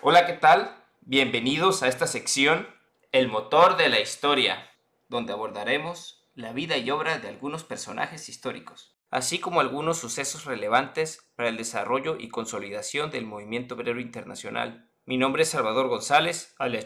Hola, ¿qué tal? Bienvenidos a esta sección El motor de la historia, donde abordaremos la vida y obra de algunos personajes históricos, así como algunos sucesos relevantes para el desarrollo y consolidación del movimiento obrero internacional. Mi nombre es Salvador González, alias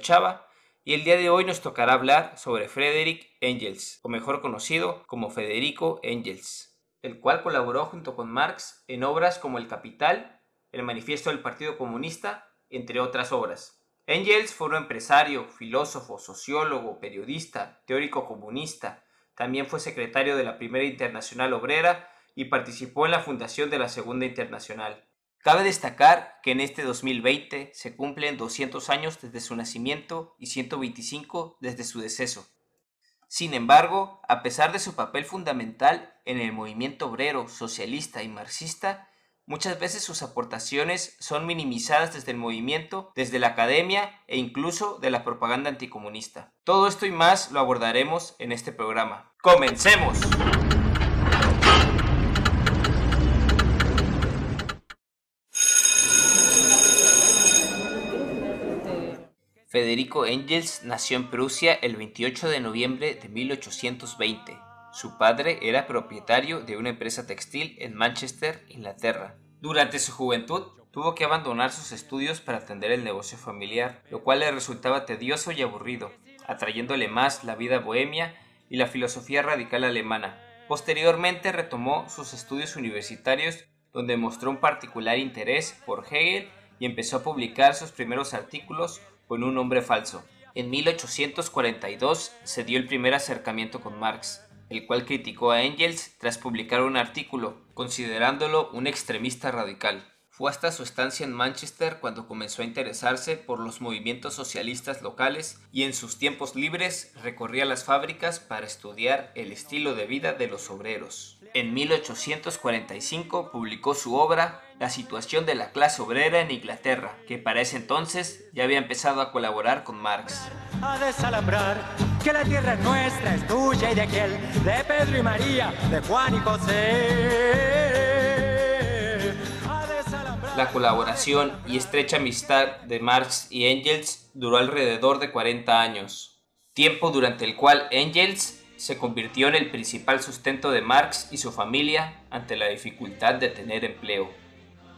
y el día de hoy nos tocará hablar sobre Frederick Engels, o mejor conocido como Federico Engels, el cual colaboró junto con Marx en obras como El Capital, El Manifiesto del Partido Comunista, entre otras obras. Engels fue un empresario, filósofo, sociólogo, periodista, teórico comunista. También fue secretario de la Primera Internacional Obrera y participó en la fundación de la Segunda Internacional. Cabe destacar que en este 2020 se cumplen 200 años desde su nacimiento y 125 desde su deceso. Sin embargo, a pesar de su papel fundamental en el movimiento obrero, socialista y marxista, muchas veces sus aportaciones son minimizadas desde el movimiento, desde la academia e incluso de la propaganda anticomunista. Todo esto y más lo abordaremos en este programa. ¡Comencemos! Federico Engels nació en Prusia el 28 de noviembre de 1820. Su padre era propietario de una empresa textil en Manchester, Inglaterra. Durante su juventud tuvo que abandonar sus estudios para atender el negocio familiar, lo cual le resultaba tedioso y aburrido, atrayéndole más la vida bohemia y la filosofía radical alemana. Posteriormente retomó sus estudios universitarios donde mostró un particular interés por Hegel y empezó a publicar sus primeros artículos con un nombre falso. En 1842 se dio el primer acercamiento con Marx, el cual criticó a Engels tras publicar un artículo, considerándolo un extremista radical. Fue hasta su estancia en Manchester cuando comenzó a interesarse por los movimientos socialistas locales y en sus tiempos libres recorría las fábricas para estudiar el estilo de vida de los obreros. En 1845 publicó su obra La situación de la clase obrera en Inglaterra, que para ese entonces ya había empezado a colaborar con Marx. A desalambrar que la tierra nuestra, es tuya y de aquel, de Pedro y María, de Juan y José. La colaboración y estrecha amistad de Marx y Engels duró alrededor de 40 años, tiempo durante el cual Engels se convirtió en el principal sustento de Marx y su familia ante la dificultad de tener empleo.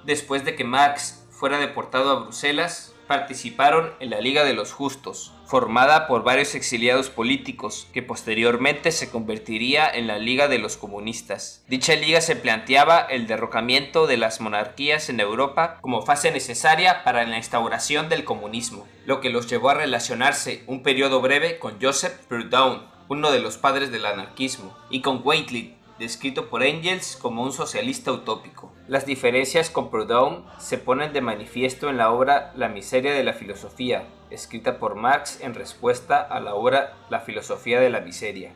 Después de que Marx fuera deportado a Bruselas, participaron en la Liga de los Justos, formada por varios exiliados políticos, que posteriormente se convertiría en la Liga de los Comunistas. Dicha liga se planteaba el derrocamiento de las monarquías en Europa como fase necesaria para la instauración del comunismo, lo que los llevó a relacionarse un periodo breve con Joseph Proudhon, uno de los padres del anarquismo, y con Waitley, descrito por Engels como un socialista utópico. Las diferencias con Proudhon se ponen de manifiesto en la obra La miseria de la filosofía, escrita por Marx en respuesta a la obra La filosofía de la miseria.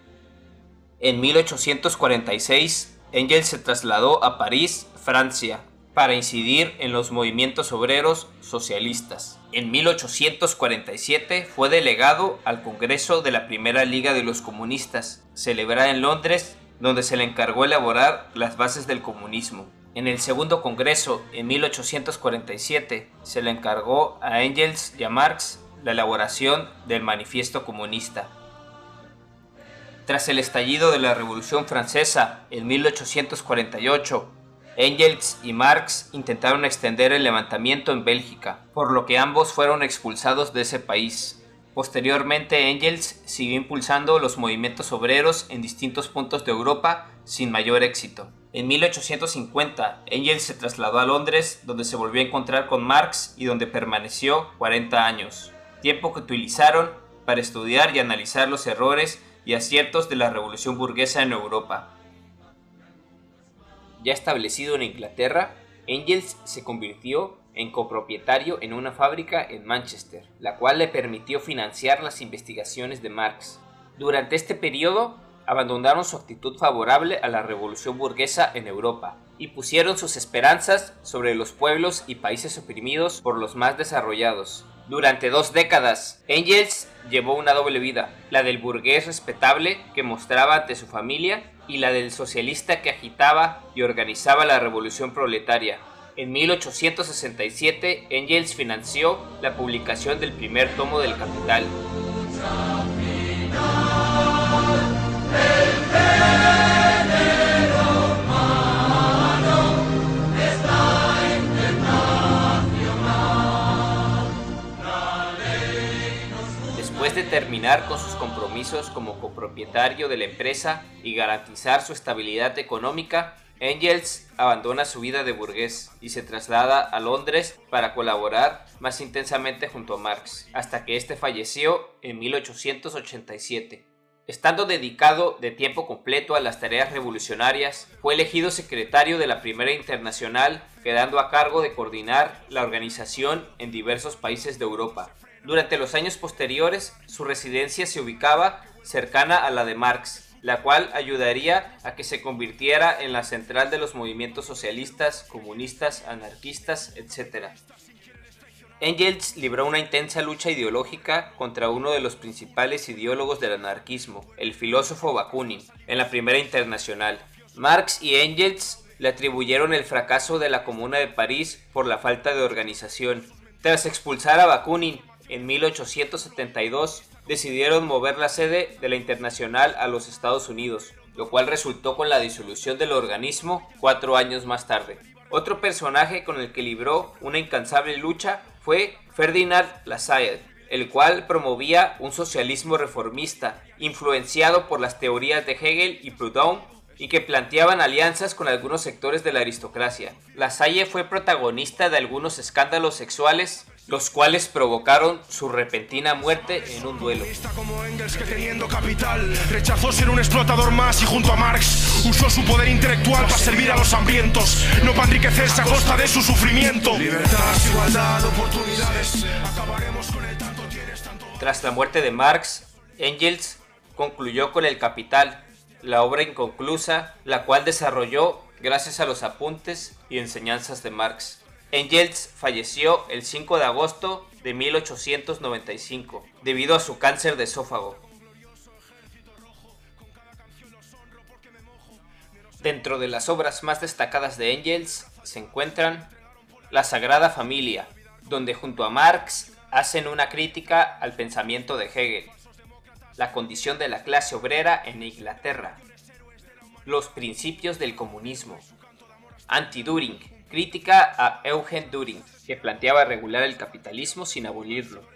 En 1846, Engels se trasladó a París, Francia, para incidir en los movimientos obreros socialistas. En 1847 fue delegado al Congreso de la Primera Liga de los Comunistas, celebrada en Londres, donde se le encargó elaborar las bases del comunismo. En el segundo Congreso, en 1847, se le encargó a Engels y a Marx la elaboración del Manifiesto Comunista. Tras el estallido de la Revolución Francesa en 1848, Engels y Marx intentaron extender el levantamiento en Bélgica, por lo que ambos fueron expulsados de ese país. Posteriormente Engels siguió impulsando los movimientos obreros en distintos puntos de Europa sin mayor éxito. En 1850, Engels se trasladó a Londres, donde se volvió a encontrar con Marx y donde permaneció 40 años, tiempo que utilizaron para estudiar y analizar los errores y aciertos de la revolución burguesa en Europa. Ya establecido en Inglaterra, Engels se convirtió en copropietario en una fábrica en Manchester, la cual le permitió financiar las investigaciones de Marx. Durante este periodo, abandonaron su actitud favorable a la revolución burguesa en Europa y pusieron sus esperanzas sobre los pueblos y países oprimidos por los más desarrollados. Durante dos décadas, Engels llevó una doble vida, la del burgués respetable que mostraba ante su familia y la del socialista que agitaba y organizaba la revolución proletaria. En 1867, Engels financió la publicación del primer tomo del Capital. Terminar con sus compromisos como copropietario de la empresa y garantizar su estabilidad económica, Engels abandona su vida de burgués y se traslada a Londres para colaborar más intensamente junto a Marx, hasta que éste falleció en 1887. Estando dedicado de tiempo completo a las tareas revolucionarias, fue elegido secretario de la Primera Internacional, quedando a cargo de coordinar la organización en diversos países de Europa. Durante los años posteriores, su residencia se ubicaba cercana a la de Marx, la cual ayudaría a que se convirtiera en la central de los movimientos socialistas, comunistas, anarquistas, etc. Engels libró una intensa lucha ideológica contra uno de los principales ideólogos del anarquismo, el filósofo Bakunin, en la Primera Internacional. Marx y Engels le atribuyeron el fracaso de la Comuna de París por la falta de organización. Tras expulsar a Bakunin en 1872, decidieron mover la sede de la Internacional a los Estados Unidos, lo cual resultó con la disolución del organismo cuatro años más tarde. Otro personaje con el que libró una incansable lucha fue Ferdinand Lassalle, el cual promovía un socialismo reformista, influenciado por las teorías de Hegel y Proudhon, y que planteaban alianzas con algunos sectores de la aristocracia. Lasalle fue protagonista de algunos escándalos sexuales los cuales provocaron su repentina muerte en un duelo. Como Engels que teniendo capital rechazó ser un explotador más y junto a Marx usó su poder intelectual para servir a los hambrientos, no para enriquecerse a costa de su sufrimiento. Libertad, igualdad, oportunidades. Acabaremos con el tanto tienes tanto. Tras la muerte de Marx, Engels concluyó con El Capital, la obra inconclusa, la cual desarrolló gracias a los apuntes y enseñanzas de Marx. Engels falleció el 5 de agosto de 1895 debido a su cáncer de esófago. Dentro de las obras más destacadas de Engels se encuentran La Sagrada Familia, donde junto a Marx hacen una crítica al pensamiento de Hegel, la condición de la clase obrera en Inglaterra, los principios del comunismo, Anti-During, Crítica a Eugen Düring, que planteaba regular el capitalismo sin abolirlo.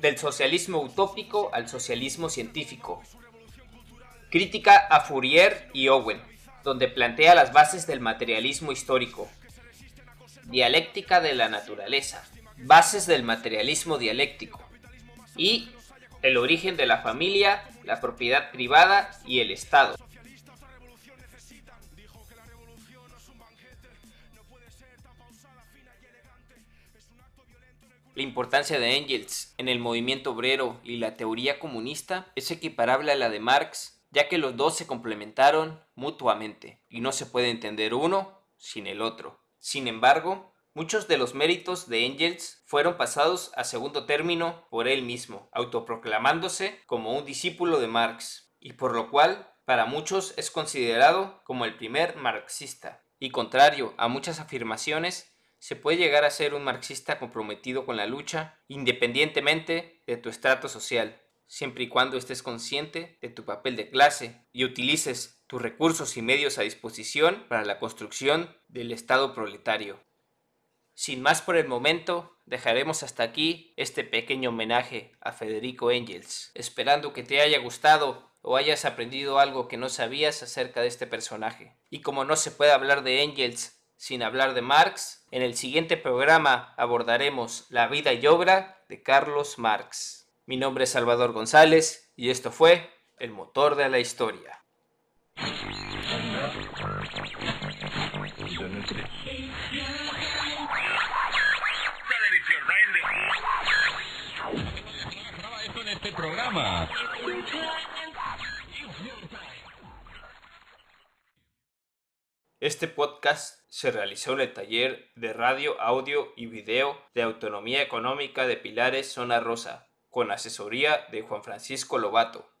Del socialismo utópico al socialismo científico. Crítica a Fourier y Owen, donde plantea las bases del materialismo histórico. Dialéctica de la naturaleza. Bases del materialismo dialéctico. Y el origen de la familia, la propiedad privada y el Estado. La importancia de Engels en el movimiento obrero y la teoría comunista es equiparable a la de Marx, ya que los dos se complementaron mutuamente y no se puede entender uno sin el otro. Sin embargo, muchos de los méritos de Engels fueron pasados a segundo término por él mismo, autoproclamándose como un discípulo de Marx, y por lo cual para muchos es considerado como el primer marxista. Y contrario a muchas afirmaciones, se puede llegar a ser un marxista comprometido con la lucha independientemente de tu estrato social, siempre y cuando estés consciente de tu papel de clase y utilices tus recursos y medios a disposición para la construcción del Estado proletario. Sin más por el momento, dejaremos hasta aquí este pequeño homenaje a Federico Engels, esperando que te haya gustado o hayas aprendido algo que no sabías acerca de este personaje. Y como no se puede hablar de Engels sin hablar de Marx, en el siguiente programa abordaremos la vida y obra de Carlos Marx. Mi nombre es Salvador González y esto fue El motor de la historia. Este podcast se realizó en el taller de radio, audio y video de autonomía económica de Pilares Zona Rosa, con asesoría de Juan Francisco Lobato.